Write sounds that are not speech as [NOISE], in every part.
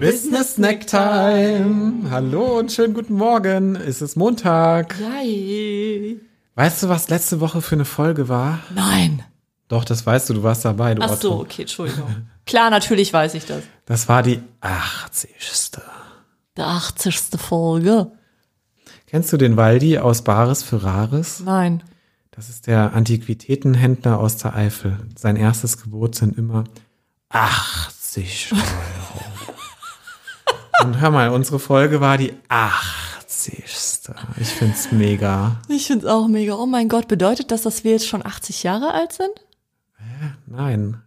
Business Snack Time. Hallo und schönen guten Morgen. Es ist Montag. Yay. Weißt du, was letzte Woche für eine Folge war? Nein. Doch, das weißt du, du warst dabei, du Ach so, Otto. okay, Entschuldigung. Klar, natürlich weiß ich das. Das war die 80. Der 80. Folge. Kennst du den Waldi aus Bares für Rares? Nein. Das ist der Antiquitätenhändler aus der Eifel. Sein erstes Gebot sind immer 80 Euro. Und hör mal, unsere Folge war die 80. Ich find's mega. Ich find's auch mega. Oh mein Gott, bedeutet das, dass wir jetzt schon 80 Jahre alt sind? Nein.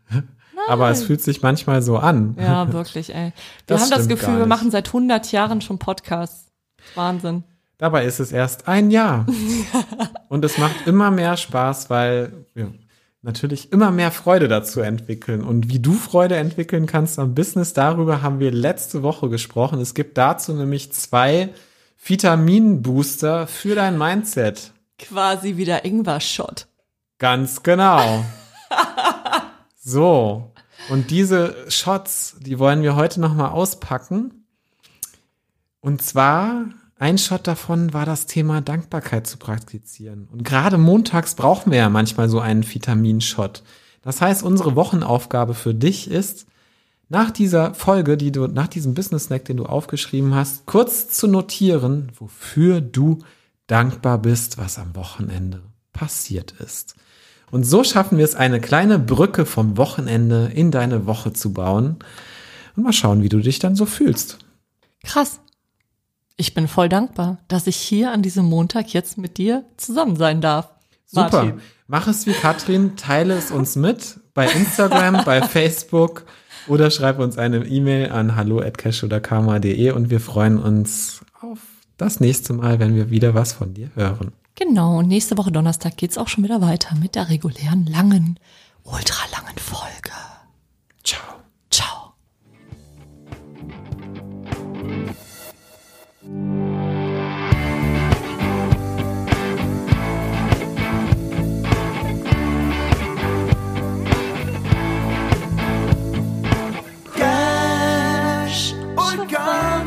Aber es fühlt sich manchmal so an. Ja, wirklich, ey. Wir Das haben das Gefühl, wir machen seit 100 Jahren schon Podcasts. Wahnsinn. Dabei ist es erst ein Jahr. [LAUGHS] Und es macht immer mehr Spaß, weil wir natürlich immer mehr Freude dazu entwickeln. Und wie du Freude entwickeln kannst am Business, darüber haben wir letzte Woche gesprochen. Es gibt dazu nämlich zwei Vitaminbooster für dein Mindset. Quasi wieder Ingwer-Shot. Ganz genau. [LAUGHS] So. Und diese Shots, die wollen wir heute nochmal auspacken. Und zwar, ein Shot davon war das Thema Dankbarkeit zu praktizieren. Und gerade montags brauchen wir ja manchmal so einen Vitaminshot. Das heißt, unsere Wochenaufgabe für dich ist, nach dieser Folge, die du, nach diesem Business Snack, den du aufgeschrieben hast, kurz zu notieren, wofür du dankbar bist, was am Wochenende passiert ist. Und so schaffen wir es, eine kleine Brücke vom Wochenende in deine Woche zu bauen. Und mal schauen, wie du dich dann so fühlst. Krass. Ich bin voll dankbar, dass ich hier an diesem Montag jetzt mit dir zusammen sein darf. Super. Martin. Mach es wie Katrin, teile es uns mit bei Instagram, [LAUGHS] bei Facebook oder schreib uns eine E-Mail an hallo@cashoderkarma.de und wir freuen uns auf das nächste Mal, wenn wir wieder was von dir hören. Genau, und nächste Woche Donnerstag geht's auch schon wieder weiter mit der regulären langen, Folge. Lord God.